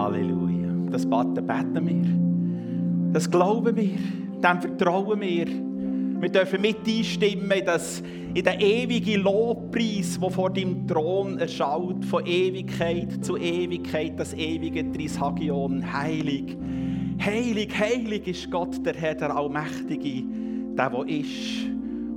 Halleluja. Das beten, wir. Das glauben wir. Dem vertrauen wir. Wir dürfen mit einstimmen in, das, in den ewigen Lobpreis, der vor deinem Thron erschaut, von Ewigkeit zu Ewigkeit, das ewige Trishagion. Heilig, heilig, heilig ist Gott, der Herr, der Allmächtige, der, der ist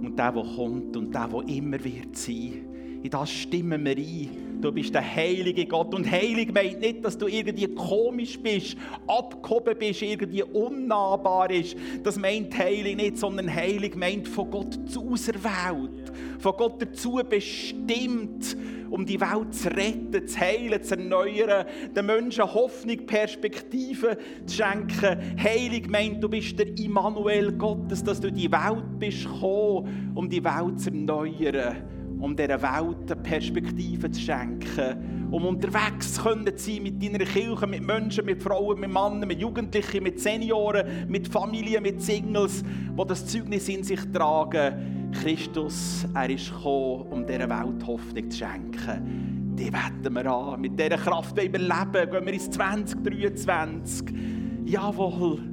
und der, der kommt und der, der immer wird sein. In das stimmen wir ein. Du bist der heilige Gott. Und heilig meint nicht, dass du irgendwie komisch bist, abgehoben bist, irgendwie unnahbar ist. Das meint heilig nicht, sondern heilig meint von Gott zu auserwählt, von Gott dazu bestimmt, um die Welt zu retten, zu heilen, zu erneuern, den Menschen Hoffnung, Perspektive zu schenken. Heilig meint, du bist der Immanuel Gottes, dass du in die Welt bist gekommen, um die Welt zu erneuern um dieser Welt eine Perspektive zu schenken, um unterwegs zu sein mit deiner Kirche, mit Menschen, mit Frauen, mit Männern, mit Jugendlichen, mit Senioren, mit Familien, mit Singles, die das Zeugnis in sich tragen. Christus, er ist gekommen, um dieser Welt Hoffnung zu schenken. Die wetten wir an. Mit dieser Kraft wollen wir leben. Gehen wir ins 2023. Jawohl.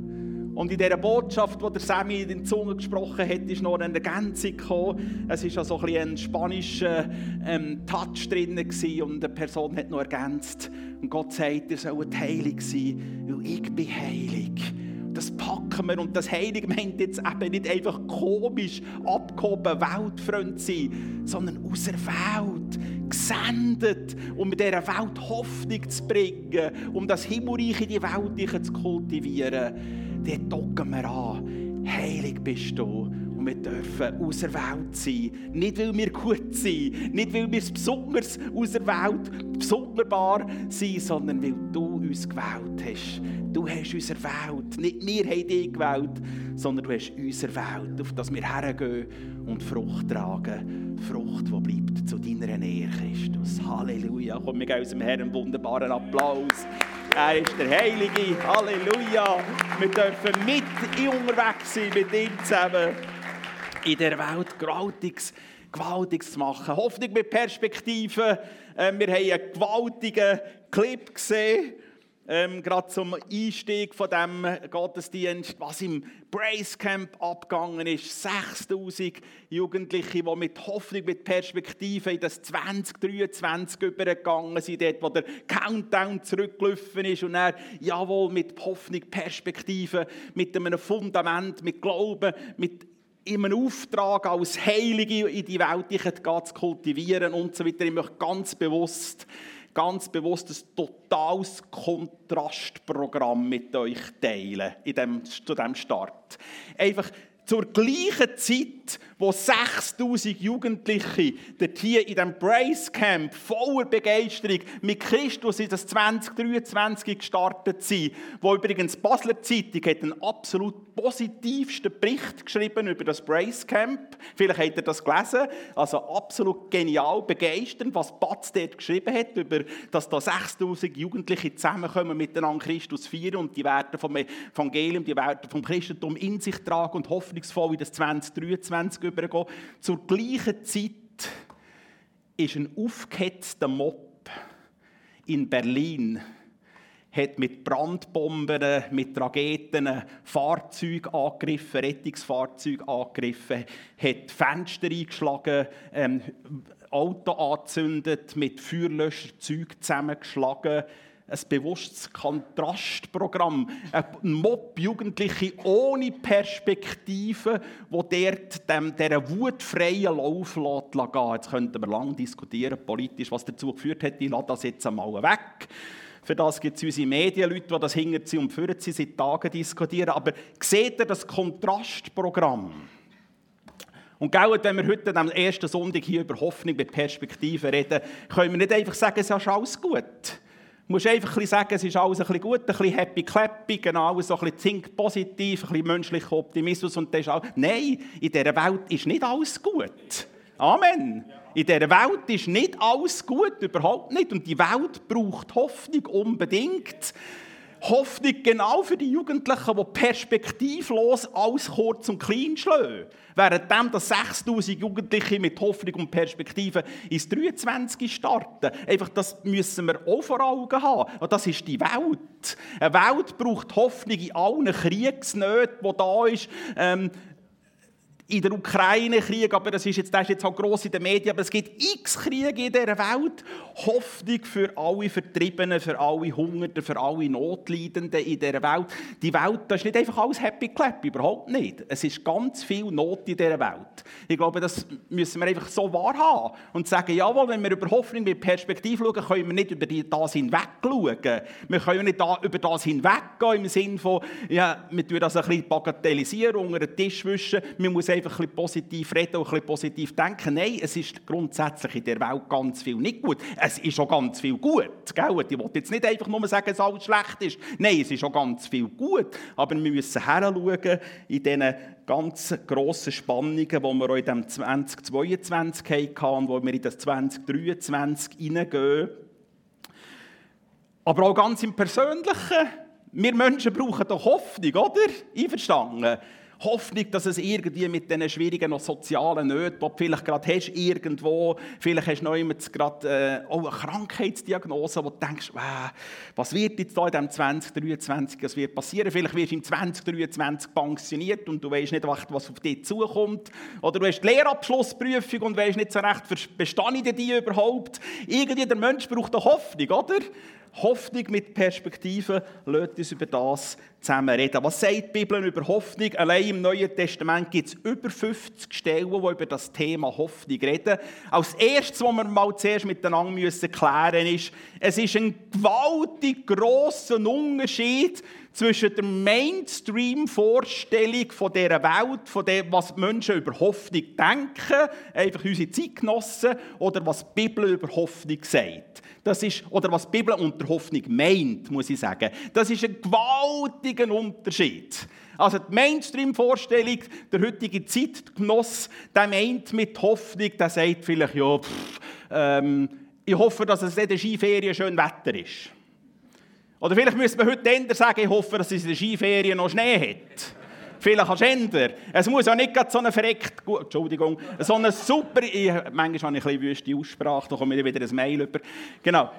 Und in dieser Botschaft, die der Sammy in den Zungen gesprochen hat, ist noch eine Ergänzung gekommen. Es war so ein, ein spanischer ähm, Touch drin und eine Person hat noch ergänzt. Und Gott sagt, ihr sollt heilig sein, weil ich bin heilig. Das packen wir und das Heilig meint jetzt eben nicht einfach komisch, abgehoben, weltfreund sein, sondern auserwählt, gesendet, um dieser Welt Hoffnung zu bringen, um das Himmelreich in die Welt zu kultivieren dort docken wir an. Heilig bist du. Und wir dürfen auserwählt sein. Nicht, weil wir gut sind, nicht, weil wir besonders auserwählt, besonderbar sind, sondern weil du uns gewählt hast. Du hast uns erwählt. Nicht wir haben dich gewählt, sondern du hast uns erwählt, auf dass wir hergehen und Frucht tragen. Frucht, die bleibt zu deiner Nähe, Christus. Halleluja. Komm, wir geben unserem Herrn einen wunderbaren Applaus. Er ist der Heilige. Halleluja. Wir dürfen mit unterwegs sein, mit ihm zusammen. In der Welt Gewaltiges, Gewaltiges zu machen. Hoffnung mit Perspektive. Ähm, wir haben einen gewaltigen Clip gesehen ähm, gerade zum Einstieg von dem Gottesdienst, was im Brace Camp abgegangen ist. 6000 Jugendliche, die mit Hoffnung, mit Perspektive in das 2023 übergegangen sind, dort, wo der Countdown zurückgelaufen ist und er, jawohl, mit Hoffnung, Perspektive, mit einem Fundament, mit Glauben, mit in einem Auftrag als Heilige in die Welt zu kultivieren und so weiter. Ich möchte ganz bewusst ganz bewusst ein totales Kontrastprogramm mit euch teilen in dem, zu diesem Start. Einfach zur gleichen Zeit, wo 6000 Jugendliche dort hier in diesem Brace Camp voller Begeisterung mit Christus in das 2023 gestartet sind, wo übrigens Basler Zeitung hat einen absolut positivsten Bericht geschrieben über das Brace Camp. Vielleicht habt ihr das gelesen. Also absolut genial, begeisternd, was Batz dort geschrieben hat, über, dass da 6000 Jugendliche zusammenkommen, miteinander Christus feiern und die Werte vom Evangelium, die Werte vom Christentum in sich tragen und hoffnungsvoll in das 2023 übergehen. Zur gleichen Zeit ist ein aufgehetzter Mob in Berlin hat mit Brandbomben, mit Raketen Fahrzeuge angegriffen, Rettungsfahrzeuge angegriffen, hat Fenster eingeschlagen, ähm, Auto angezündet, mit Feuerlöscherzeug zusammengeschlagen. Ein bewusstes Kontrastprogramm. Ein Mob Jugendliche ohne Perspektive, wo dort dieser Wut freien Lauf lässt. Jetzt könnten wir lange diskutieren, politisch, was dazu geführt hat. Ich lasse das jetzt einmal weg. Für das gibt es unsere Medienleute, die das hinter sie und führen sie seit Tagen diskutieren. Aber seht ihr das Kontrastprogramm? Und gell, wenn wir heute am ersten Sonntag hier über Hoffnung mit Perspektive reden, können wir nicht einfach sagen, es ist alles gut. Musst einfach ein sagen, es ist alles ein bisschen gut, ein bisschen happy clappy, genau, so ein bisschen think positiv, ein bisschen menschlicher Optimismus und das ist alles. Nein, in dieser Welt ist nicht alles gut. Amen. In dieser Welt ist nicht alles gut, überhaupt nicht. Und die Welt braucht Hoffnung unbedingt. Hoffnung genau für die Jugendlichen, die perspektivlos alles kurz und klein schlagen. Währenddem, dass 6000 Jugendliche mit Hoffnung und Perspektive ins 23 starten. Einfach, das müssen wir auch vor Augen haben. Und das ist die Welt. Eine Welt braucht Hoffnung in allen Kriegsnöten, die da ist. Ähm, in der Ukraine-Krieg, aber das ist jetzt, das ist jetzt halt gross in den Medien, aber es gibt x Kriege in dieser Welt. Hoffnung für alle Vertriebenen, für alle Hungernden, für alle Notleidenden in dieser Welt. Die Welt, das ist nicht einfach alles happy clap, überhaupt nicht. Es ist ganz viel Not in dieser Welt. Ich glaube, das müssen wir einfach so wahrhaben und sagen, jawohl, wenn wir über Hoffnung mit Perspektive schauen, können wir nicht über das hinweg schauen. Wir können nicht über das hinweggehen im Sinne von, ja, wir tun das ein bisschen bagatellisieren, unter den Tisch wischen. Man muss ein bisschen positiv reden und ein bisschen positiv denken. Nein, es ist grundsätzlich in der Welt ganz viel nicht gut. Es ist schon ganz viel gut. Gell? Ich will jetzt nicht einfach nur sagen, dass alles schlecht ist. Nein, es ist schon ganz viel gut. Aber wir müssen heranschauen in diesen ganz grossen Spannungen, die wir auch in diesem 2022 hatten und wo wir in das 2023 hineingehen. Aber auch ganz im Persönlichen. Wir Menschen brauchen doch Hoffnung, oder? Einverstanden? Hoffnung, dass es irgendwie mit diesen schwierigen sozialen Nöten, die du vielleicht gerade hast, irgendwo, vielleicht hast du noch immer gerade äh, auch eine Krankheitsdiagnose, wo du denkst, äh, was wird jetzt da in diesem 2023 was wird passieren? Vielleicht wirst du im 2023 pensioniert und du weißt nicht, was auf dich zukommt. Oder du hast die Lehrabschlussprüfung und weißt nicht so recht, bestehe ich die überhaupt? Irgendwie, der Mensch braucht eine Hoffnung, oder? Hoffnung mit Perspektive, lasst uns über das zusammen reden. Was sagt die Bibel über Hoffnung? Allein im Neuen Testament gibt es über 50 Stellen, die über das Thema Hoffnung reden. Als erstes, was wir mal zuerst miteinander klären müssen, ist, es ist ein gewaltig grosser Unterschied zwischen der Mainstream-Vorstellung von dieser Welt, von dem, was Menschen über Hoffnung denken, einfach unsere Zeitgenossen, oder was die Bibel über Hoffnung sagt. Das ist, oder was die Bibel unter Hoffnung meint, muss ich sagen. Das ist ein gewaltiger Unterschied. Also die Mainstream-Vorstellung, der heutige Zeitgenoss, der meint mit Hoffnung, der sagt vielleicht, ja, pff, ähm, ich hoffe, dass es in der Skiferien schön Wetter ist. Oder vielleicht müsste man heute ändern sagen, ich hoffe, dass es in der Skiferien noch Schnee hat. Vielleicht kannst du ändern. Es muss ja nicht so eine verreckt, Entschuldigung, so eine super, ich, manchmal habe ich ein bisschen wüste Aussprache, da kommt mir wieder ein Mail über. Genau.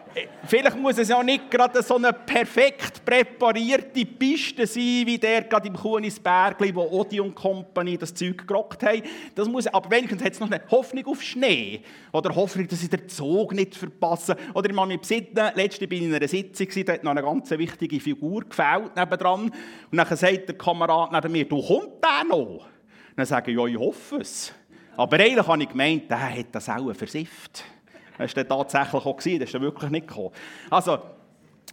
Vielleicht muss es ja nicht gerade so eine perfekt präparierte Piste sein, wie der gerade im Kunisbergli, wo Odi und Company das Zeug gerockt haben. Das muss, aber wenigstens hat es noch eine Hoffnung auf Schnee. Oder Hoffnung, dass ich den Zug nicht verpasse. Oder ich besinnen, letzte bin ich in einer Sitzung, da hat noch eine ganz wichtige Figur gefällt nebendran. Und dann sagt der Kamerad neben mir, du kommt der noch? Dann sage ich, ja, ich hoffe es. Aber eigentlich habe ich gemeint, der hat das auch versifft. Das war tatsächlich auch, das ist wirklich nicht gekommen. Also,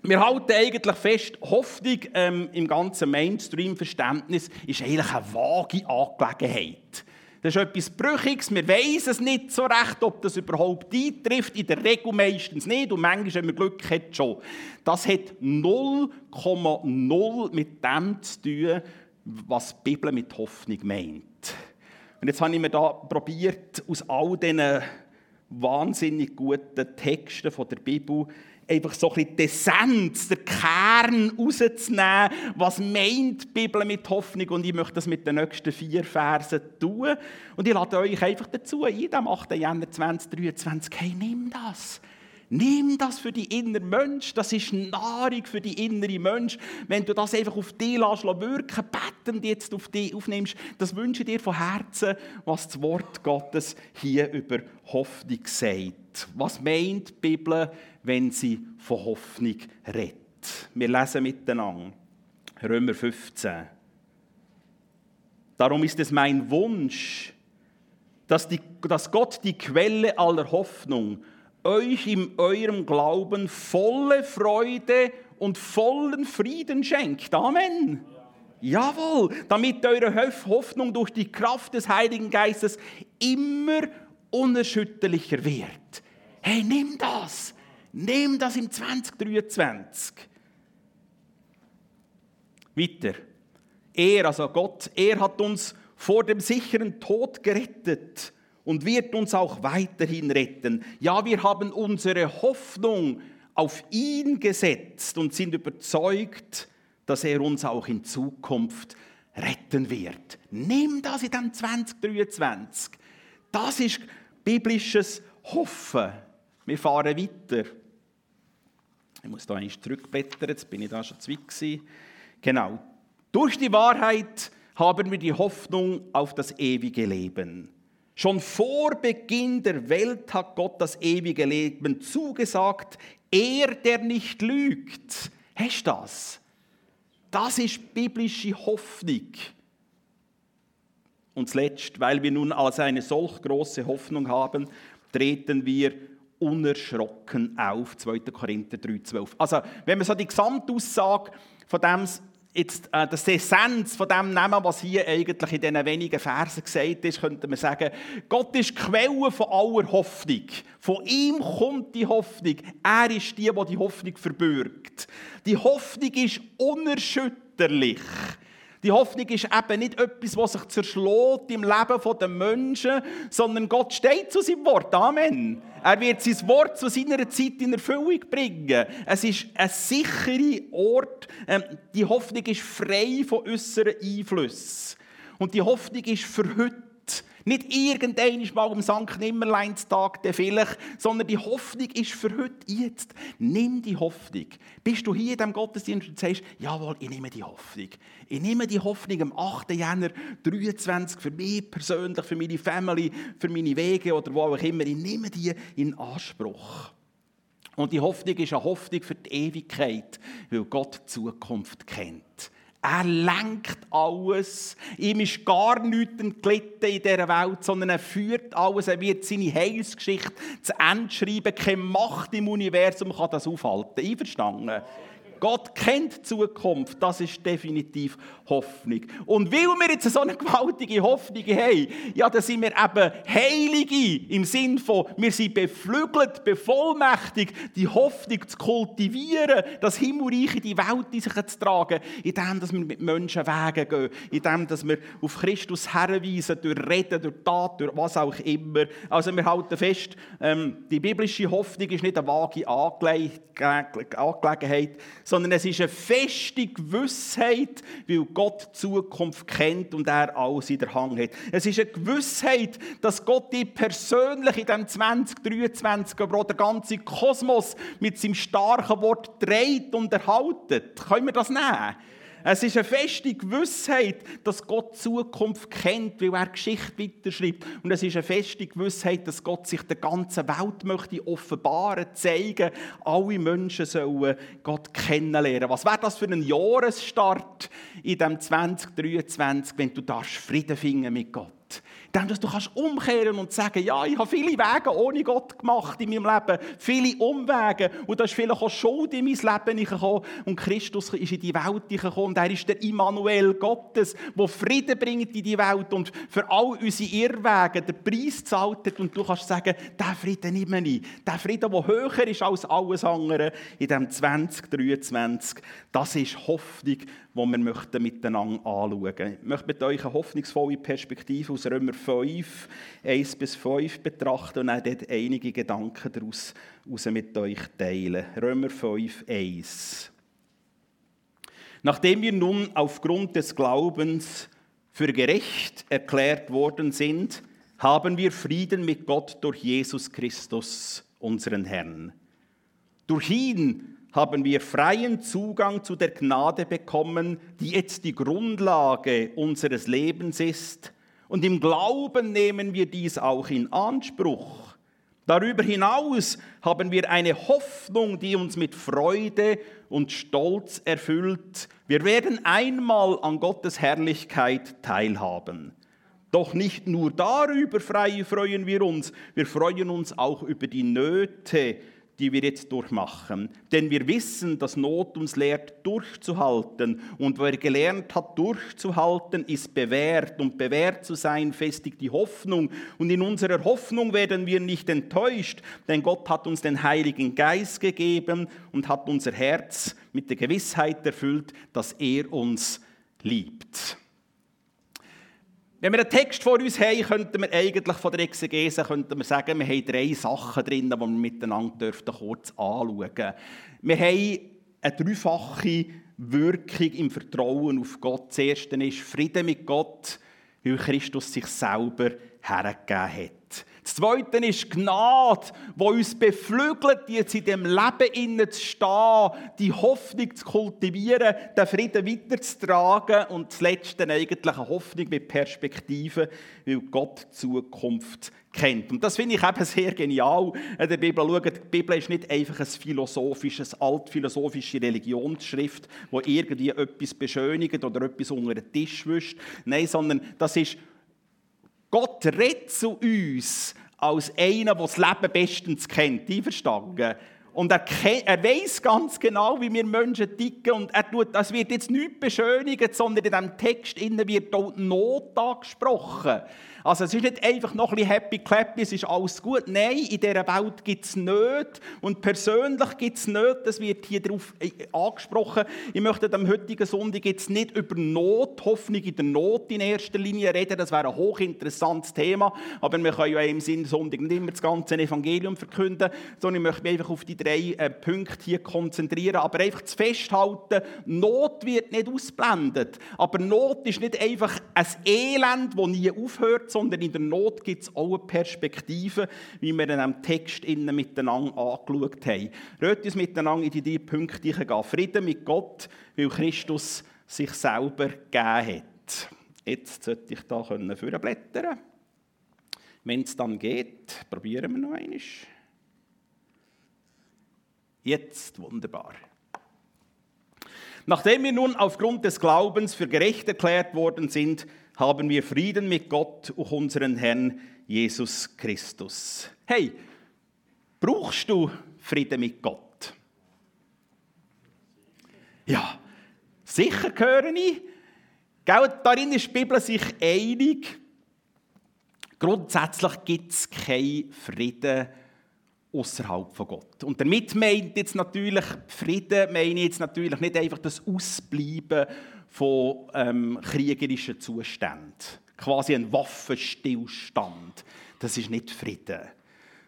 wir halten eigentlich fest, Hoffnung ähm, im ganzen Mainstream-Verständnis ist eigentlich eine vage Angelegenheit. Das ist etwas Brüchiges, wir wissen es nicht so recht, ob das überhaupt eintrifft. In der Regel meistens nicht und manchmal, wenn man Glück hat, schon. Das hat 0,0 mit dem zu tun, was die Bibel mit Hoffnung meint. Und jetzt habe ich mir da probiert, aus all diesen wahnsinnig guten Texten von der Bibel einfach so ein bisschen die Essenz, der Kern rauszunehmen, was meint die Bibel mit Hoffnung und ich möchte das mit den nächsten vier Versen tun und ich lade euch einfach dazu ein, am 8. Januar 2023, hey, nimm das. Nimm das für die innere Mensch, das ist Nahrung für die innere Mensch. Wenn du das einfach auf dich lässt, wirken, bettend jetzt auf dich aufnimmst, das wünsche ich dir von Herzen, was das Wort Gottes hier über Hoffnung sagt. Was meint die Bibel, wenn sie von Hoffnung redet? Wir lesen miteinander. Römer 15. Darum ist es mein Wunsch, dass, die, dass Gott die Quelle aller Hoffnung euch in eurem Glauben volle Freude und vollen Frieden schenkt. Amen. Jawohl, damit eure Hoffnung durch die Kraft des Heiligen Geistes immer unerschütterlicher wird. Hey, nimm das. Nimm das im 2023. Weiter. Er, also Gott, er hat uns vor dem sicheren Tod gerettet und wird uns auch weiterhin retten. Ja, wir haben unsere Hoffnung auf ihn gesetzt und sind überzeugt, dass er uns auch in Zukunft retten wird. Nimm das in dem 2023. Das ist biblisches Hoffen. Wir fahren weiter. Ich muss da eigentlich zurückblättern, jetzt bin ich da schon zu weit Genau. Durch die Wahrheit haben wir die Hoffnung auf das ewige Leben. Schon vor Beginn der Welt hat Gott das ewige Leben zugesagt. Er, der nicht lügt. Hast du das? Das ist biblische Hoffnung. Und zuletzt, weil wir nun als eine solch große Hoffnung haben, treten wir unerschrocken auf. 2. Korinther 3,12. Also, wenn man so die Gesamtaussage von dem jetzt äh, das Essenz von dem nehmen, was hier eigentlich in diesen wenigen Versen gesagt ist, könnte man sagen, Gott ist Quelle von aller Hoffnung. Von ihm kommt die Hoffnung. Er ist die, die die Hoffnung verbürgt. Die Hoffnung ist unerschütterlich. Die Hoffnung ist eben nicht etwas, was sich zerschlägt im Leben der Menschen, sondern Gott steht zu seinem Wort. Amen. Er wird sein Wort zu seiner Zeit in Erfüllung bringen. Es ist ein sicherer Ort. Ähm, die Hoffnung ist frei von äußeren Einflüssen. Und die Hoffnung ist für heute nicht irgendein mal am St. Nimmerleinstag vielleicht, sondern die Hoffnung ist für heute jetzt. Nimm die Hoffnung. Bist du hier in diesem Gottesdienst und sagst, jawohl, ich nehme die Hoffnung. Ich nehme die Hoffnung am 8. Jänner 23 für mich persönlich, für meine Family, für meine Wege oder wo auch immer. Ich nehme die in Anspruch. Und die Hoffnung ist eine Hoffnung für die Ewigkeit, weil Gott die Zukunft kennt. Er lenkt alles. Ihm ist gar nichts entglitten in dieser Welt, sondern er führt alles. Er wird seine Heilsgeschichte zu Ende schreiben. Keine Macht im Universum kann das aufhalten. Einverstanden? Gott kennt die Zukunft, das ist definitiv Hoffnung. Und weil wir jetzt so eine gewaltige Hoffnung haben, ja, dann sind wir eben Heilige im Sinn von, wir sind beflügelt, bevollmächtigt, die Hoffnung zu kultivieren, das Himmelreich in die Welt in sich zu tragen, indem dass wir mit Menschen Wege gehen, indem dass wir auf Christus herweisen, durch Reden, durch Tat, durch was auch immer. Also wir halten fest, ähm, die biblische Hoffnung ist nicht eine vage Angelegenheit, sondern es ist eine feste Gewissheit, weil Gott die Zukunft kennt und er alles in der Hand hat. Es ist eine Gewissheit, dass Gott dich persönlich in diesem 2023, aber auch der ganze Kosmos mit seinem starken Wort dreht und erhaltet. Können wir das nehmen? Es ist eine feste Gewissheit, dass Gott die Zukunft kennt, weil er Geschichte weiterschreibt. Und es ist eine feste Gewissheit, dass Gott sich der ganzen Welt möchte offenbaren, zeigen. Alle Menschen sollen Gott kennenlernen. Was wäre das für ein Jahresstart in dem 2023, wenn du Frieden finden mit Gott? Dass du kannst umkehren und sagen, ja, ich habe viele Wege ohne Gott gemacht in meinem Leben, viele Umwege. Und da ist vielleicht auch Schuld in mein Leben gekommen und Christus ist in die Welt gekommen und er ist der Immanuel Gottes, der Frieden bringt in die Welt und für all unsere Irrwege den Preis zahlt und du kannst sagen, der Frieden nehme ich, der Frieden, der höher ist als alles andere in dem 2023, das ist Hoffnung, die wir miteinander anschauen. Möchten. Ich möchte mit euch eine hoffnungsvolle Perspektive aus Römer 5, 1 bis 5 betrachten und auch dort einige Gedanken daraus mit euch teilen. Römer 5, 1. Nachdem wir nun aufgrund des Glaubens für gerecht erklärt worden sind, haben wir Frieden mit Gott durch Jesus Christus, unseren Herrn. Durch ihn haben wir freien Zugang zu der Gnade bekommen, die jetzt die Grundlage unseres Lebens ist. Und im Glauben nehmen wir dies auch in Anspruch. Darüber hinaus haben wir eine Hoffnung, die uns mit Freude und Stolz erfüllt. Wir werden einmal an Gottes Herrlichkeit teilhaben. Doch nicht nur darüber freuen wir uns, wir freuen uns auch über die Nöte, die wir jetzt durchmachen. Denn wir wissen, dass Not uns lehrt, durchzuhalten. Und wer gelernt hat, durchzuhalten, ist bewährt. Und bewährt zu sein, festigt die Hoffnung. Und in unserer Hoffnung werden wir nicht enttäuscht, denn Gott hat uns den Heiligen Geist gegeben und hat unser Herz mit der Gewissheit erfüllt, dass er uns liebt. Wenn wir einen Text vor uns haben, könnten wir eigentlich von der Exegese könnten wir sagen, wir haben drei Sachen drin, die wir miteinander dürften kurz anschauen dürfen. Wir haben eine dreifache Wirkung im Vertrauen auf Gott. Das erste ist Frieden mit Gott, weil Christus sich selber hergegeben hat. Das Zweite ist Gnade, die uns beflügelt, jetzt in dem Leben zu stehen, die Hoffnung zu kultivieren, den Frieden weiterzutragen. Und das Letzte eigentlich eine Hoffnung mit Perspektive, weil Gott die Zukunft kennt. Und das finde ich eben sehr genial in der Bibel. Schaut, die Bibel ist nicht einfach ein philosophisches, altphilosophische Religionsschrift, wo irgendwie etwas beschönigt oder etwas unter den Tisch wischt. Nein, sondern das ist Gott redet zu uns als einer, der das Leben bestens kennt. Einverstanden? Und er, er weiß ganz genau, wie wir Menschen ticken. Und er tut, das wird jetzt nicht beschönigt, sondern in diesem Text wird auch Not angesprochen. Also es ist nicht einfach noch ein bisschen happy clappy, es ist alles gut. Nein, in dieser Welt gibt es nicht. Und persönlich gibt es nicht. Das wird hier darauf äh, angesprochen. Ich möchte am heutigen Sonntag jetzt nicht über Not, Hoffnung in der Not in erster Linie reden. Das wäre ein hochinteressantes Thema. Aber wir können ja im Sinne Sonntag nicht immer das ganze Evangelium verkünden, sondern ich möchte mich einfach auf die drei äh, Punkte hier konzentrieren. Aber einfach zu festhalten, Not wird nicht ausblendet. Aber Not ist nicht einfach ein Elend, das nie aufhört, sondern in der Not gibt es auch eine Perspektive, wie wir in diesem Text innen miteinander angeschaut haben. Rät uns miteinander in die drei Punkte gehen. Frieden mit Gott, weil Christus sich selber gegeben hat. Jetzt sollte ich da vorblättern Wenn es dann geht, probieren wir noch einmal. Jetzt wunderbar. Nachdem wir nun aufgrund des Glaubens für gerecht erklärt worden sind, haben wir Frieden mit Gott und unseren Herrn Jesus Christus. Hey, brauchst du Frieden mit Gott? Ja, sicher höre ich. darin ist die Bibel sich einig. Grundsätzlich gibt es keinen Frieden außerhalb von Gott. Und damit meint jetzt natürlich Frieden, meine ich jetzt natürlich nicht einfach das Ausbleiben von ähm, kriegerischen Zuständen. Quasi ein Waffenstillstand. Das ist nicht Frieden.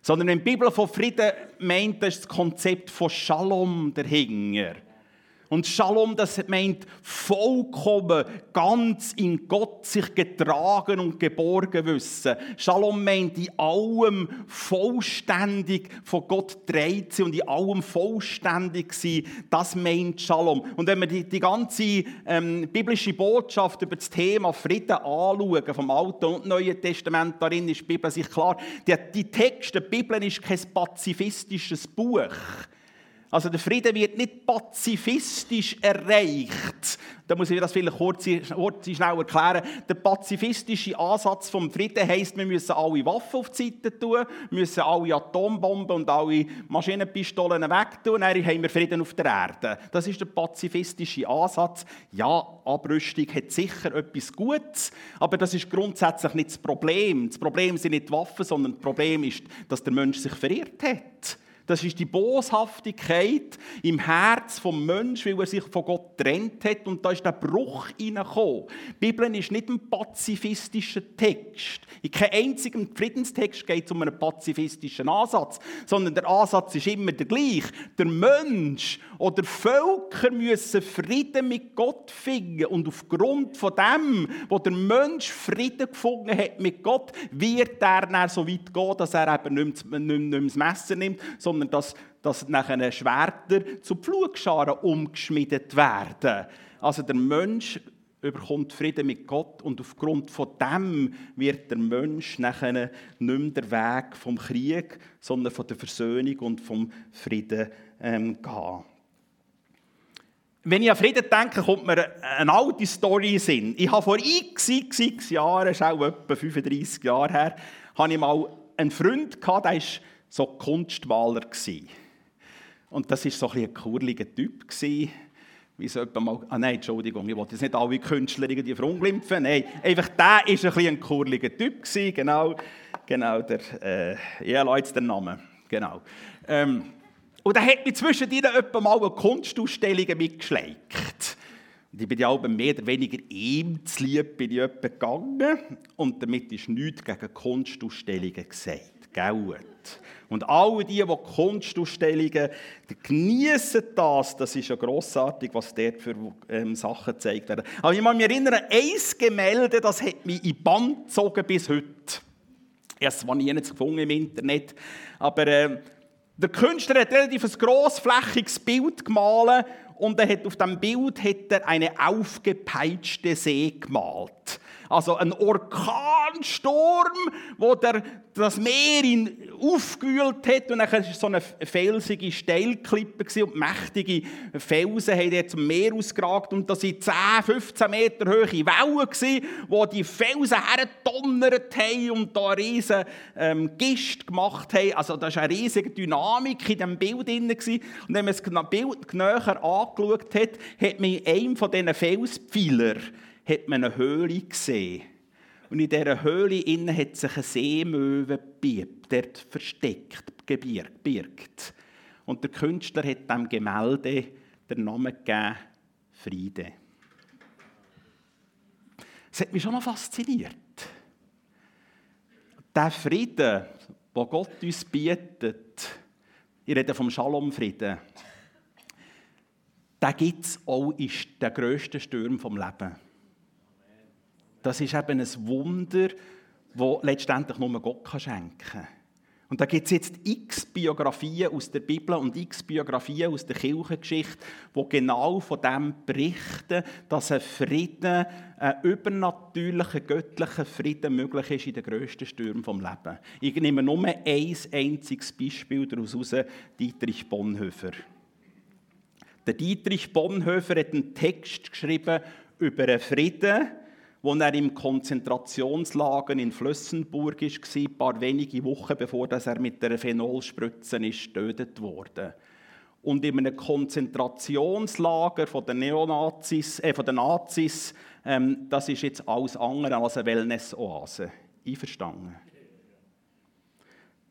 Sondern wenn die Bibel von Frieden meint, das ist das Konzept von Shalom dahinter. Und Shalom, das meint vollkommen, ganz in Gott sich getragen und geborgen wissen. Shalom meint in allem vollständig von Gott dreht sie und in allem vollständig sein. Das meint Shalom. Und wenn wir die, die ganze ähm, biblische Botschaft über das Thema Frieden anschauen, vom Alten und Neuen Testament, darin ist die Bibel sich klar, die, die Texte, die Bibel ist kein pazifistisches Buch. Also der Frieden wird nicht pazifistisch erreicht. Da muss ich das vielleicht kurz, kurz schnell erklären. Der pazifistische Ansatz vom Frieden heisst, wir müssen alle Waffen auf die Seite tun, müssen alle Atombomben und alle Maschinenpistolen wegtun, dann haben wir Frieden auf der Erde. Das ist der pazifistische Ansatz. Ja, Abrüstung hat sicher etwas Gutes, aber das ist grundsätzlich nicht das Problem. Das Problem sind nicht die Waffen, sondern das Problem ist, dass der Mensch sich verirrt hat. Das ist die Boshaftigkeit im Herz vom Menschen, weil er sich von Gott trennt hat und da ist der Bruch hineingekommen. Die Bibel ist nicht ein pazifistischer Text. In keinem einzigen Friedenstext geht es um einen pazifistischen Ansatz, sondern der Ansatz ist immer der gleiche. Der Mensch oder Völker müssen Frieden mit Gott finden und aufgrund von dem, wo der Mensch Frieden gefunden hat mit Gott, wird er dann so weit gehen, dass er eben nicht mehr, nicht mehr das Messer nimmt, sondern sondern dass, dass nachher Schwerter zu Pflugscharen umgeschmiedet werden. Also der Mensch überkommt Frieden mit Gott und aufgrund von dem wird der Mensch nachher nicht mehr der Weg vom Krieg, sondern von der Versöhnung und vom Frieden ähm, gehen. Wenn ich an Frieden denke, kommt mir eine alte Story in. Ich habe vor x, x, x Jahren, das ist auch etwa 35 Jahre her, habe ich mal einen Freund gehabt, der ist so Kunstmaler. Gewesen. Und das war so ein, ein kurliger Typ. Gewesen. Wie so mal, ah nein, Entschuldigung, ich wollte jetzt nicht alle Künstler irgendwie verunglimpfen. Nein, einfach der war ein, ein kurliger Typ. Gewesen. Genau, genau der, äh, ja, Leute, der Name. Genau. Ähm, und er hat mich zwischendrin etwa mal eine Kunstausstellung mitgeschleckt. Und ich bin ja auch mehr oder weniger ihm zu lieb bin ich gegangen. Und damit ist nichts gegen Kunstausstellungen gesagt. Gell? Und alle die, die Kunstausstellungen genießen das, das ist ja grossartig, was dort für ähm, Sachen gezeigt werden. Aber ich muss mich erinnern, ein Gemälde, das hat mich in Band gezogen bis heute. Es zwar nie gefunden im Internet, aber äh, der Künstler hat relativ ein grossflächiges Bild gemalt und er hat auf dem Bild hat er eine aufgepeitschte See gemalt. Also ein Orkansturm, wo der, das Meer ihn aufgewühlt hat und dann war so eine felsige Steilklippe und mächtige Felsen haben dort zum Meer ausgeragt und das waren 10, 15 Meter hohe Wellen, wo die Felsen herdonnert haben und da riesige ähm, Gist gemacht haben. Also da war eine riesige Dynamik in diesem Bild drin. Und wenn man das Bild näher angeschaut hat, hat man in einem von diesen Felspfeilern hat man eine Höhle gesehen. Und in dieser Höhle innen hat sich eine Seemöwe gebirgt, dort versteckt, gebirgt. Und der Künstler hat dem Gemälde den Namen gegeben, Friede. Das hat mich schon noch fasziniert. Der Frieden, den Gott uns bietet, ich rede vom Shalom-Frieden, den gibt es auch in den grössten Stürmen des Lebens. Das ist eben ein Wunder, das letztendlich nur Gott schenken kann. Und da gibt es jetzt x Biografien aus der Bibel und x Biografien aus der Kirchengeschichte, die genau von dem berichten, dass ein Frieden, ein übernatürlicher, göttlicher Frieden möglich ist in den grössten Stürmen des Lebens. Ich nehme nur ein einziges Beispiel daraus heraus, Dietrich Bonhoeffer. Der Dietrich Bonhoeffer hat einen Text geschrieben über einen Frieden, wo er im Konzentrationslager in Flössenburg war, ein paar wenige Wochen bevor er mit der Phenolspritze getötet wurde. Und in einem Konzentrationslager den Neonazis, äh, von den Nazis, ähm, das ist jetzt alles andere als eine Wellness-Oase. Einverstanden?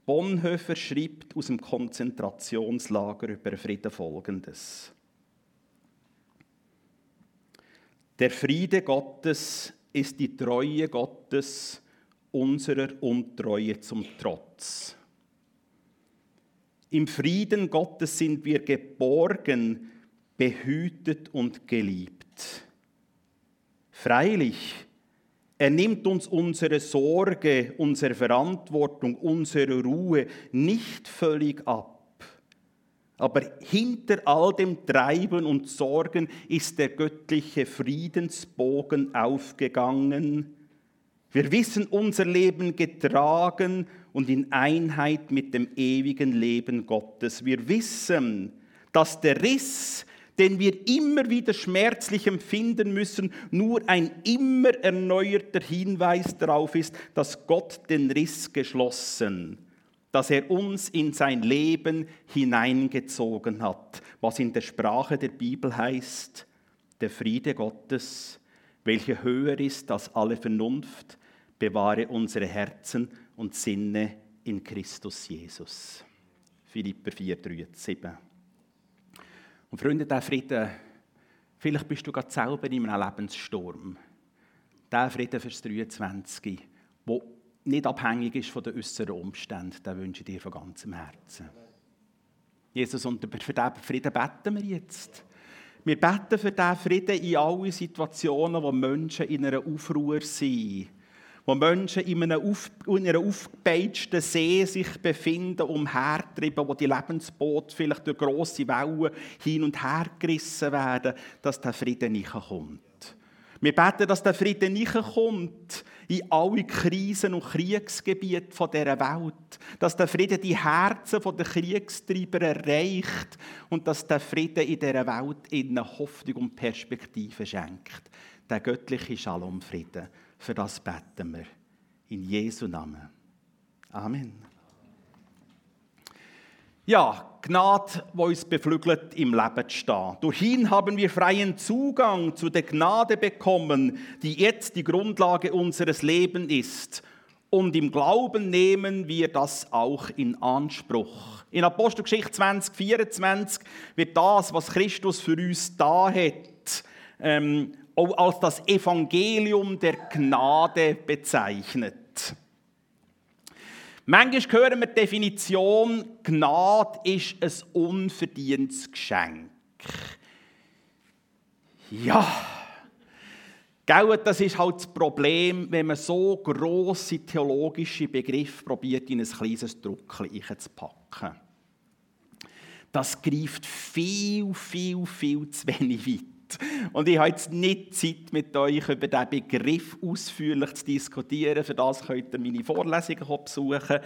Bonhoeffer schreibt aus dem Konzentrationslager über Frieden Folgendes. Der Friede Gottes ist die Treue Gottes unserer Untreue zum Trotz. Im Frieden Gottes sind wir geborgen, behütet und geliebt. Freilich, er nimmt uns unsere Sorge, unsere Verantwortung, unsere Ruhe nicht völlig ab. Aber hinter all dem Treiben und Sorgen ist der göttliche Friedensbogen aufgegangen. Wir wissen unser Leben getragen und in Einheit mit dem ewigen Leben Gottes. Wir wissen, dass der Riss, den wir immer wieder schmerzlich empfinden müssen, nur ein immer erneuerter Hinweis darauf ist, dass Gott den Riss geschlossen hat dass er uns in sein Leben hineingezogen hat, was in der Sprache der Bibel heißt, der Friede Gottes, welcher höher ist als alle Vernunft, bewahre unsere Herzen und Sinne in Christus Jesus. Philipper 4, 3, 7. Und Freunde, der Frieden, vielleicht bist du gerade selber in einem Lebenssturm. Der Frieden fürs 23, wo nicht abhängig ist von den äußeren Umständen, den wünsche ich dir von ganzem Herzen. Jesus, und für diesen Frieden beten wir jetzt. Wir beten für diesen Frieden in allen Situationen, wo Menschen in einer Aufruhr sind. Wo Menschen in, einem auf, in einer aufgepeitschten See sich befinden, umhertrieben, wo die Lebensboote vielleicht durch grosse Wellen hin und her gerissen werden, dass der Frieden nicht kommt. Wir beten, dass der Frieden nicht kommt in alle Krisen und Kriegsgebiete dieser Welt. Dass der Frieden die Herzen der Kriegstreiber erreicht und dass der Frieden in dieser Welt ihnen Hoffnung und Perspektive schenkt. Der göttliche Shalom-Frieden. Für das beten wir. In Jesu Namen. Amen. Ja, Gnade, wo uns beflügelt, im Leben zu stehen. Durch ihn haben wir freien Zugang zu der Gnade bekommen, die jetzt die Grundlage unseres Lebens ist. Und im Glauben nehmen wir das auch in Anspruch. In Apostelgeschichte 20, 24 wird das, was Christus für uns da hat, ähm, auch als das Evangelium der Gnade bezeichnet. Manchmal hören wir die Definition, Gnade ist ein unverdientes Geschenk. Ja, das ist halt das Problem, wenn man so grosse theologische Begriffe probiert, in ein kleines Druckchen zu packen. Das greift viel, viel, viel zu wenig weit. Und ich habe jetzt nicht Zeit, mit euch über diesen Begriff ausführlich zu diskutieren. Für das könnt ihr meine Vorlesungen besuchen.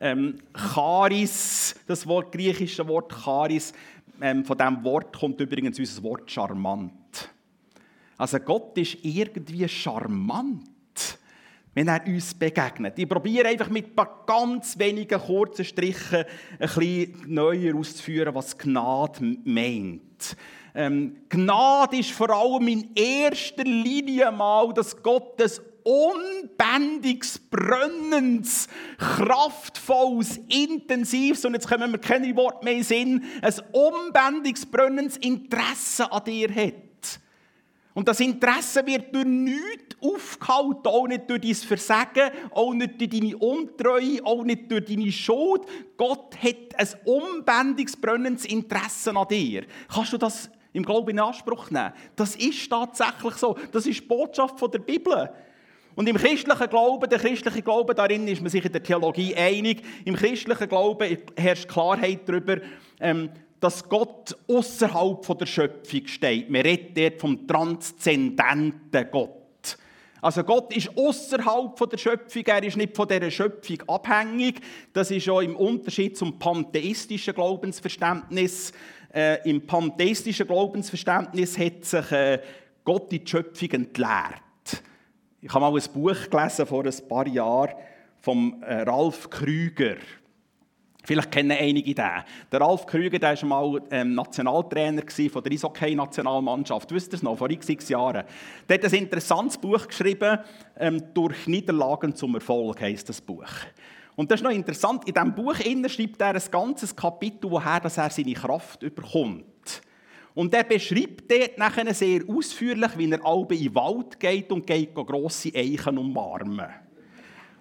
Ähm, Charis, das Wort, griechische Wort Charis, ähm, von diesem Wort kommt übrigens unser Wort charmant. Also Gott ist irgendwie charmant, wenn er uns begegnet. Ich probiere einfach mit ein paar ganz wenigen kurzen Strichen ein bisschen neuer auszuführen, was Gnade meint. Ähm, Gnade ist vor allem in erster Linie mal, dass Gottes unbändiges, brennendes, kraftvolles, intensives, und jetzt kommen wir keine Worte mehr in Sinn, ein unbändiges, brennendes Interesse an dir hat. Und das Interesse wird durch nichts aufgehalten, auch nicht durch dein Versagen, auch nicht durch deine Untreue, auch nicht durch deine Schuld. Gott hat ein unbändiges, brennendes Interesse an dir. Kannst du das im Glauben in Anspruch nehmen? Das ist tatsächlich so. Das ist die Botschaft der Bibel. Und im christlichen Glauben, der christliche Glaube, darin ist man sich in der Theologie einig, im christlichen Glauben herrscht Klarheit darüber, ähm, dass Gott außerhalb der Schöpfung steht. Man redet dort vom transzendenten Gott. Also Gott ist außerhalb der Schöpfung, er ist nicht von dieser Schöpfung abhängig. Das ist auch im Unterschied zum pantheistischen Glaubensverständnis. Äh, Im pantheistischen Glaubensverständnis hat sich äh, Gott in die Schöpfung entleert. Ich habe mal ein Buch gelesen vor ein paar Jahren von äh, Ralf Krüger. Vielleicht kennen einige den. Der Ralf Krüger der war mal ähm, Nationaltrainer von der Eishockey-Nationalmannschaft. Wisst ihr es noch? Vor x Jahren. Der hat ein interessantes Buch geschrieben, ähm, «Durch Niederlagen zum Erfolg» heisst das Buch. Und das ist noch interessant, in diesem Buch schreibt er ein ganzes Kapitel, woher dass er seine Kraft bekommt. Und er beschreibt dort nachher sehr ausführlich, wie er alle in den Wald geht und geht grosse Eichen umarmen.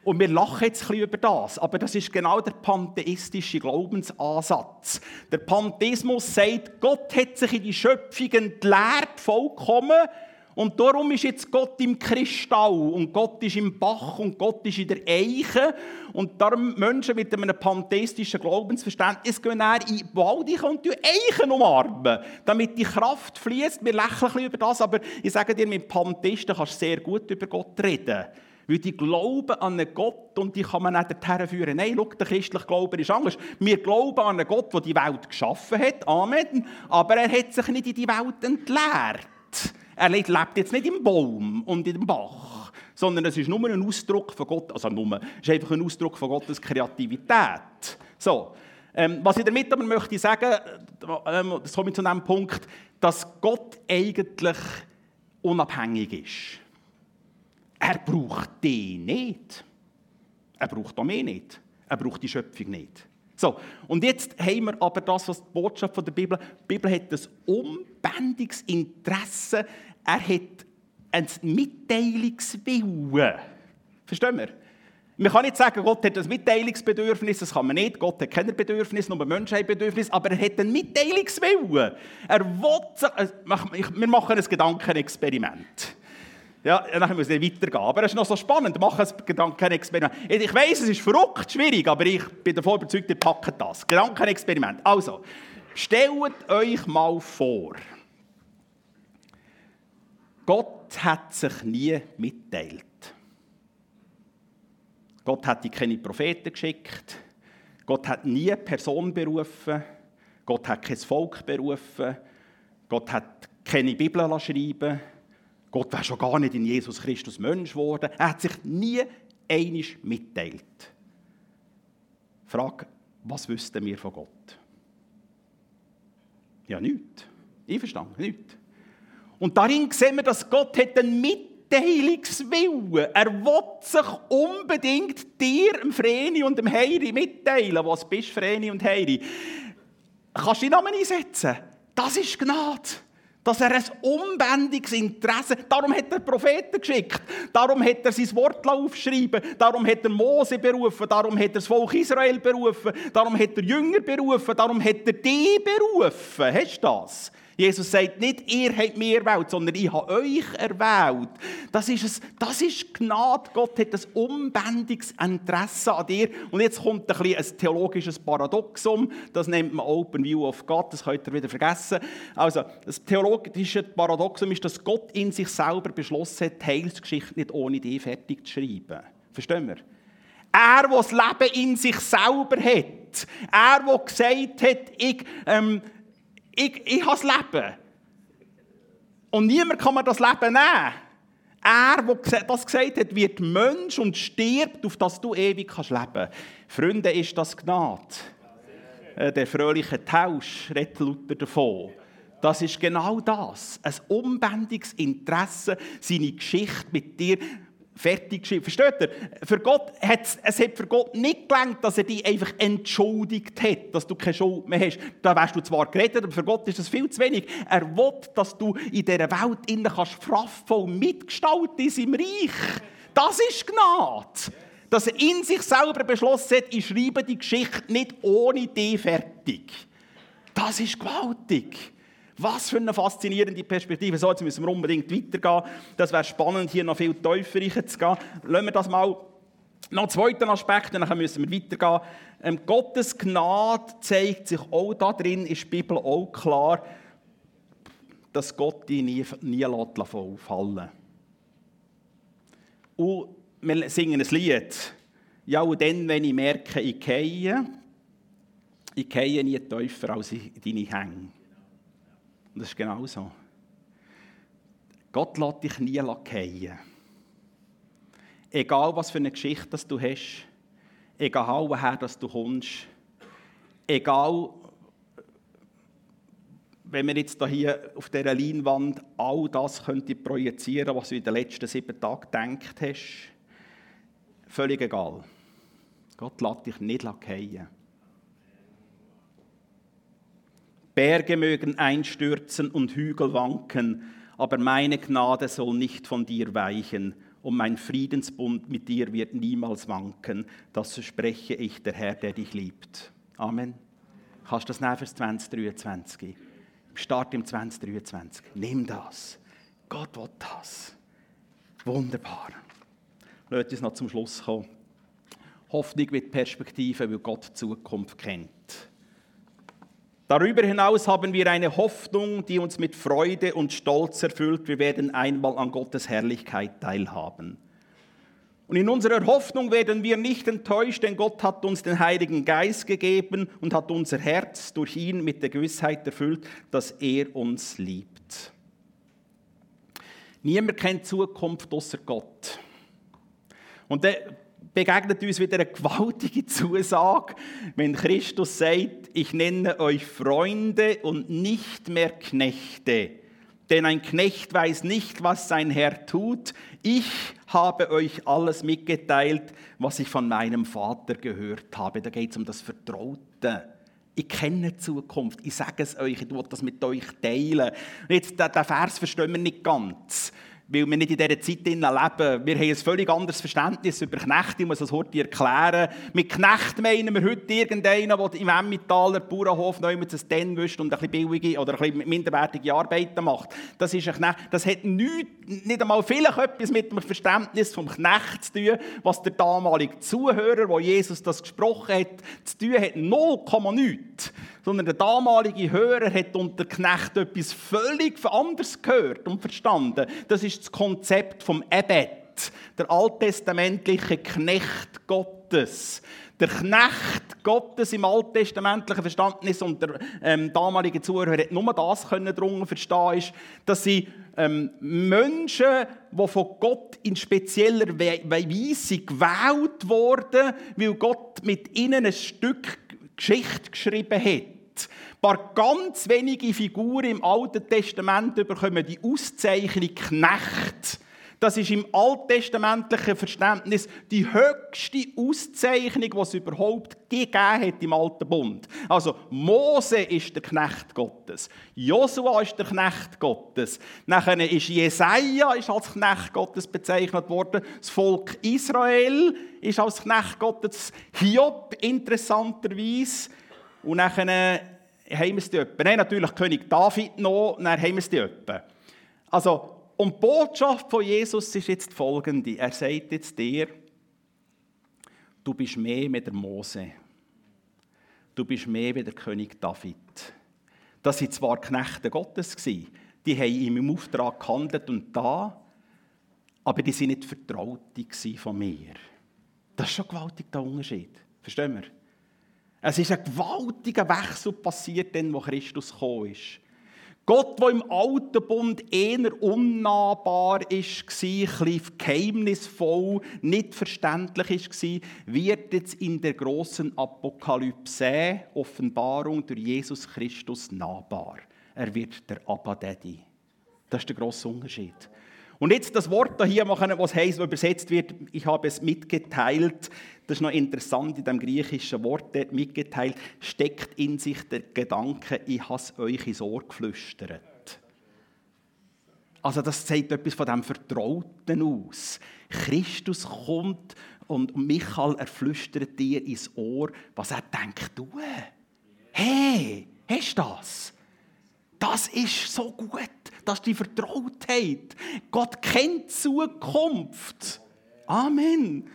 Und wir lachen jetzt ein bisschen über das, aber das ist genau der pantheistische Glaubensansatz. Der Pantheismus sagt, Gott hat sich in die Schöpfung entleert, vollkommen, und darum ist jetzt Gott im Kristall und Gott ist im Bach und Gott ist in der Eiche. Und darum Menschen mit einem pantheistischen Glaubensverständnis gehen in die Wald und die Eichen umarmen, damit die Kraft fließt. Wir lächeln über das, aber ich sage dir, mit Pantheisten kannst du sehr gut über Gott reden. Weil die glauben an einen Gott und die kann man nicht dorthin führen. Nein, schau, der christliche Glaube ist anders. Wir glauben an einen Gott, der die Welt geschaffen hat. Amen. Aber er hat sich nicht in die Welt entleert. Er lebt jetzt nicht im Baum und in dem Bach, sondern es ist nur ein Ausdruck von Gott, also nur, es ist einfach ein Ausdruck von Gottes Kreativität. So, ähm, was ich damit aber möchte sagen, ähm, das komme ich zu einem Punkt, dass Gott eigentlich unabhängig ist. Er braucht die nicht. Er braucht auch mehr nicht. Er braucht die Schöpfung nicht. So, und jetzt haben wir aber das, was die Botschaft von der Bibel, die Bibel hat ein unbändiges Interesse, er hat ein Mitteilungswillen. Verstehen wir? Man kann nicht sagen, Gott hat ein Mitteilungsbedürfnis, das kann man nicht. Gott hat keine Bedürfnis, nur Menschen haben Bedürfnis, aber er hat ein Mitteilungswillen. Er äh, wir machen ein Gedankenexperiment. Ja, dann müssen wir weitergehen. Aber es ist noch so spannend. Mach ein Gedankenexperiment. Ich weiß, es ist verrückt, schwierig, aber ich bin davon überzeugt, ihr packt das. Gedankenexperiment. Also, stellt euch mal vor, Gott hat sich nie mitteilt. Gott hat keine Propheten geschickt. Gott hat nie eine Person berufen. Gott hat kein Volk berufen. Gott hat keine Bibel schreiben Gott wäre schon gar nicht in Jesus Christus Mensch geworden. Er hat sich nie einisch mitteilt. Frage, was wüssten wir von Gott? Ja, nichts. Einverstanden, nichts. Und darin sehen wir, dass Gott hat einen Mitteilungswillen. Er will sich unbedingt dir, dem Vreni und dem Heiri mitteilen. Was bist Vreni und Heiri? Kannst du deinen Namen einsetzen? Das ist Gnade. Dass er ein unbändiges Interesse, darum hat er Propheten geschickt, darum hat er sein Wort aufgeschrieben, darum hat er Mose berufen, darum hat er das Volk Israel berufen, darum hat er Jünger berufen, darum hat er die berufen. Hast du das? Jesus sagt nicht, ihr habt mich erwählt, sondern ich habe euch erwählt. Das ist, es, das ist Gnade. Gott hat ein unbändiges Interesse an dir. Und jetzt kommt ein, bisschen ein theologisches Paradoxum. Das nennt man Open View of God. Das könnt ihr wieder vergessen. Also, das theologische Paradoxum ist, dass Gott in sich selber beschlossen hat, die Heilsgeschichte nicht ohne die fertig zu schreiben. Verstehen wir? Er, der das Leben in sich selber hat. Er, der gesagt hat, ich... Ähm, ich, ich habe das Leben. Und niemand kann mir das Leben nehmen. Er, der das gesagt hat, wird Mensch und stirbt, auf das du ewig kannst leben Freunde, ist das Gnade. Äh, der fröhliche Tausch redet Luther davon. Das ist genau das. Ein unbändiges Interesse, seine Geschichte mit dir fertig geschrieben. Versteht ihr? Für Gott es hat für Gott nicht gelangt, dass er dich einfach entschuldigt hat, dass du keine Schuld mehr hast. Da wärst du zwar gerettet, aber für Gott ist das viel zu wenig. Er will, dass du in dieser Welt innen kannst kraftvoll mitgestalten in seinem Reich. Das ist Gnade. Dass er in sich selber beschlossen hat, ich schreibe die Geschichte nicht ohne dich fertig. Das ist gewaltig. Was für eine faszinierende Perspektive. So, jetzt müssen wir unbedingt weitergehen. Das wäre spannend, hier noch viel tiefer reinzugehen. Lassen wir das mal noch einen zweiten Aspekt, dann müssen wir weitergehen. Ähm, Gottes Gnade zeigt sich auch da drin, ist die Bibel auch klar, dass Gott dich nie, nie fallen Und wir singen ein Lied. Ja, und dann, wenn ich merke, ich gehe, ich gehe nie tiefer als in deine Hänge. Und das ist genau so. Gott lässt dich nie fallen. Egal, was für eine Geschichte du hast, egal, woher du kommst, egal, wenn wir jetzt hier auf dieser Leinwand all das könnte projizieren, was du in den letzten sieben Tagen gedacht hast, völlig egal. Gott lässt dich nicht fallen. Berge mögen einstürzen und Hügel wanken, aber meine Gnade soll nicht von dir weichen und mein Friedensbund mit dir wird niemals wanken. Das verspreche ich, der Herr, der dich liebt. Amen. Kannst du das nehmen fürs 2023? Start im 2023. Nimm das. Gott will das. Wunderbar. Lass uns noch zum Schluss kommen. Hoffnung mit Perspektive, weil Gott die Zukunft kennt. Darüber hinaus haben wir eine Hoffnung, die uns mit Freude und Stolz erfüllt. Wir werden einmal an Gottes Herrlichkeit teilhaben. Und in unserer Hoffnung werden wir nicht enttäuscht, denn Gott hat uns den Heiligen Geist gegeben und hat unser Herz durch ihn mit der Gewissheit erfüllt, dass er uns liebt. Niemand kennt Zukunft außer Gott. Und begegnet uns wieder eine gewaltige Zusage, wenn Christus sagt, ich nenne euch Freunde und nicht mehr Knechte. Denn ein Knecht weiß nicht, was sein Herr tut. Ich habe euch alles mitgeteilt, was ich von meinem Vater gehört habe. Da geht es um das Vertraute. Ich kenne die Zukunft. Ich sage es euch. Ich will das mit euch teilen. Jetzt, den Vers verstehen wir nicht ganz weil wir nicht in dieser Zeit leben. Wir haben ein völlig anderes Verständnis über Knechte. Ich muss das heute erklären. Mit Knecht meinen wir heute irgendeinen, der im Emmentaler Bauernhof neu mit einem Den wischt und ein bisschen billige oder ein bisschen minderwertige Arbeiten macht. Das, ist ein Knecht. das hat nichts, nicht einmal vielleicht etwas mit dem Verständnis vom Knecht zu tun, was der damalige Zuhörer, wo Jesus das gesprochen hat, zu tun hat. 0,9 sondern der damalige Hörer hat unter Knecht etwas völlig anderes gehört und verstanden. Das ist das Konzept vom Ebet, der alttestamentliche Knecht Gottes. Der Knecht Gottes im alttestamentlichen Verständnis und der ähm, damalige Zuhörer hat nur das können darunter verstehen, ist, dass sie ähm, Menschen, die von Gott in spezieller Weise gewählt wurden, weil Gott mit ihnen ein Stück Geschichte geschrieben hat. Paar ganz wenige Figuren im Alten Testament bekommen die Auszeichnung Knecht. Das ist im alttestamentlichen Verständnis die höchste Auszeichnung, die es überhaupt gegeben hat im Alten Bund. Also Mose ist der Knecht Gottes, Josua ist der Knecht Gottes, nachher ist Jesaja ist als Knecht Gottes bezeichnet worden, das Volk Israel ist als Knecht Gottes, Hiob interessanterweise. Und nachher haben wir es etwa. Nein, natürlich König David noch, dann haben wir es etwa. Also, und die Botschaft von Jesus ist jetzt folgende. Er sagt jetzt dir, du bist mehr mit der Mose. Du bist mehr wie der König David. Das waren zwar Knechte Gottes, die haben ihm im Auftrag gehandelt und da, aber die waren nicht Vertraute von mir. Das ist schon gewaltig der Unterschied. Verstehen wir? Es ist ein gewaltiger Wechsel passiert, dann, wo Christus gekommen ist. Gott, der im Alten Bund eher unnahbar war, ein geheimnisvoll, nicht verständlich war, wird jetzt in der großen Apokalypse, Offenbarung durch Jesus Christus nahbar. Er wird der Abba Daddy. Das ist der grosse Unterschied. Und jetzt das Wort hier machen, was heißt, übersetzt wird, ich habe es mitgeteilt. Das ist noch interessant, in dem griechischen Wort mitgeteilt, steckt in sich der Gedanke, ich habe es euch ins Ohr geflüstert. Also das zeigt etwas von dem Vertrauten aus. Christus kommt und Michael erflüstert dir ins Ohr, was er denkt, du, hey, hast du das? Das ist so gut, das ist die Vertrautheit. Gott kennt die Zukunft. Amen.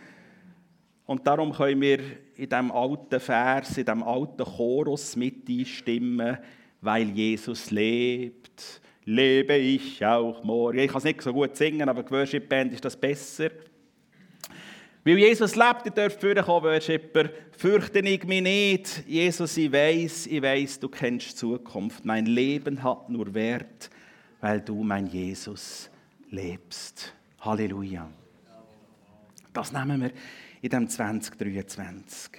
Und darum können wir in diesem alten Vers, in diesem alten Chorus mit einstimmen, weil Jesus lebt, lebe ich auch morgen. Ich kann es nicht so gut singen, aber die Worship Band ist das besser. Weil Jesus lebt, ihr dürft vorkommen, Worshipper, fürchte ich mich nicht. Jesus, ich weiß, ich weiß, du kennst die Zukunft. Mein Leben hat nur Wert, weil du, mein Jesus, lebst. Halleluja. Das nehmen wir in dem 2023.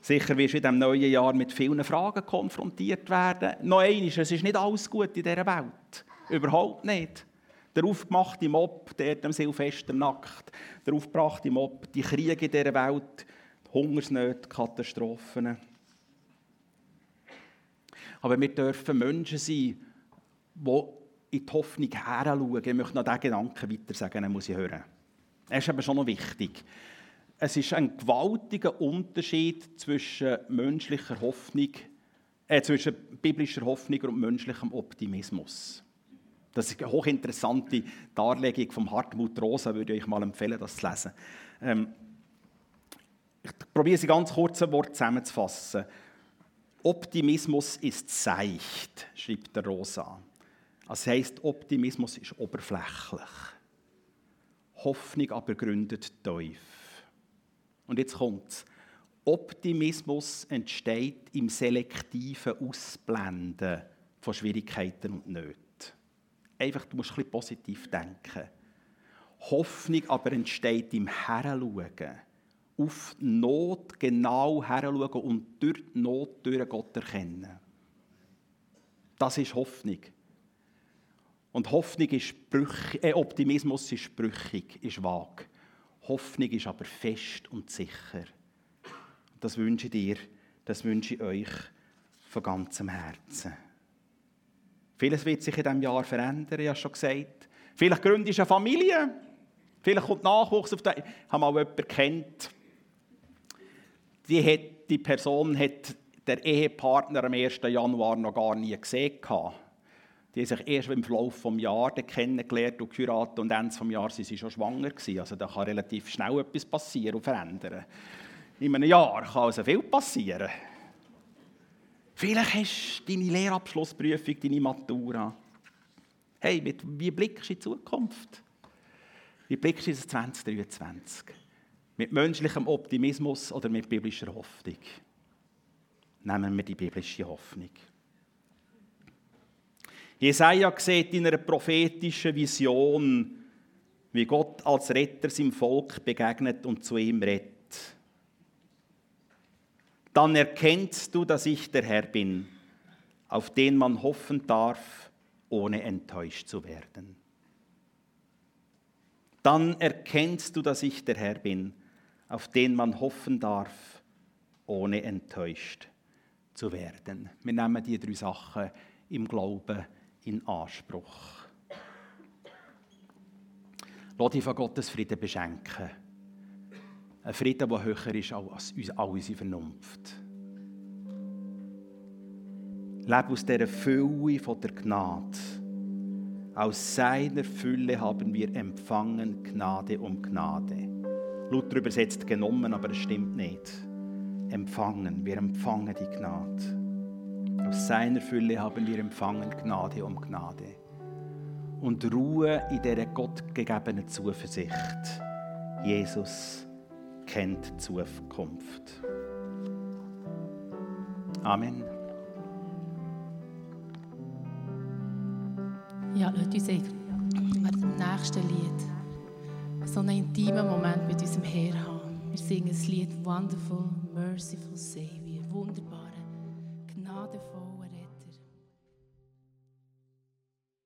Sicher wirst du in diesem neuen Jahr mit vielen Fragen konfrontiert werden. Noch eines, es ist nicht alles gut in dieser Welt. Überhaupt nicht. Der aufgemachte Mob, der am Silvester nackt, der aufgebrachte Mob, die Kriege in dieser Welt, Hungersnöte, Katastrophen. Aber wir dürfen Menschen sein, die in die Hoffnung heranschauen. Ich möchte noch diesen Gedanken weiter sagen, muss ich hören. Er ist aber schon noch wichtig. Es ist ein gewaltiger Unterschied zwischen menschlicher Hoffnung, äh, zwischen biblischer Hoffnung und menschlichem Optimismus. Das ist eine hochinteressante Darlegung von Hartmut Rosa, würde ich euch mal empfehlen, das zu lesen. Ähm, ich probiere sie ganz kurz ein Wort zusammenzufassen. Optimismus ist seicht, schreibt der Rosa. Das heisst, Optimismus ist oberflächlich. Hoffnung aber gründet tief. Und jetzt kommt's. Optimismus entsteht im selektiven Ausblenden von Schwierigkeiten und Nöten einfach, du musst ein bisschen positiv denken. Hoffnung aber entsteht im Heranschauen. Auf Not genau heranschauen und durch die Not durch Gott erkennen. Das ist Hoffnung. Und Hoffnung ist brüchig, äh, Optimismus ist brüchig, ist vag. Hoffnung ist aber fest und sicher. Das wünsche ich dir, das wünsche ich euch von ganzem Herzen. Vieles wird sich in diesem Jahr verändern, ich habe schon gesagt. Vielleicht gründest du eine Familie. Vielleicht kommt Nachwuchs auf die... Ich habe mal jemanden kennt, die, hat, die Person hat der Ehepartner am 1. Januar noch gar nie gesehen. Die haben sich erst im Verlauf des Jahres kennengelernt und geheiratet und Ende des Jahres waren sie schon schwanger. Gewesen. Also da kann relativ schnell etwas passieren und verändern. In einem Jahr kann also viel passieren. Vielleicht hast du deine Lehrabschlussprüfung, deine Matura. Hey, mit, wie blickst du in die Zukunft? Wie blickst du in das 2023? Mit menschlichem Optimismus oder mit biblischer Hoffnung? Nehmen wir die biblische Hoffnung. Jesaja sieht in einer prophetischen Vision, wie Gott als Retter seinem Volk begegnet und zu ihm redet dann erkennst du, dass ich der Herr bin, auf den man hoffen darf, ohne enttäuscht zu werden. Dann erkennst du, dass ich der Herr bin, auf den man hoffen darf, ohne enttäuscht zu werden. Wir nehmen die drei Sachen im Glauben in Anspruch. Lass dich von Gottes Frieden beschenken. Ein Frieden, der höher ist als unsere Vernunft. Lebe aus dieser Fülle von der Gnade. Aus seiner Fülle haben wir empfangen Gnade um Gnade. Luther übersetzt genommen, aber es stimmt nicht. Empfangen, wir empfangen die Gnade. Aus seiner Fülle haben wir empfangen Gnade um Gnade. Und Ruhe in dieser gottgegebenen Zuversicht. Jesus kennt Zukunft. Amen. Ja, Leute, uns während dem nächsten Lied so einen intimen Moment mit unserem Herr haben. Wir singen das Lied Wonderful, Merciful Savior, wunderbare, gnadevoll.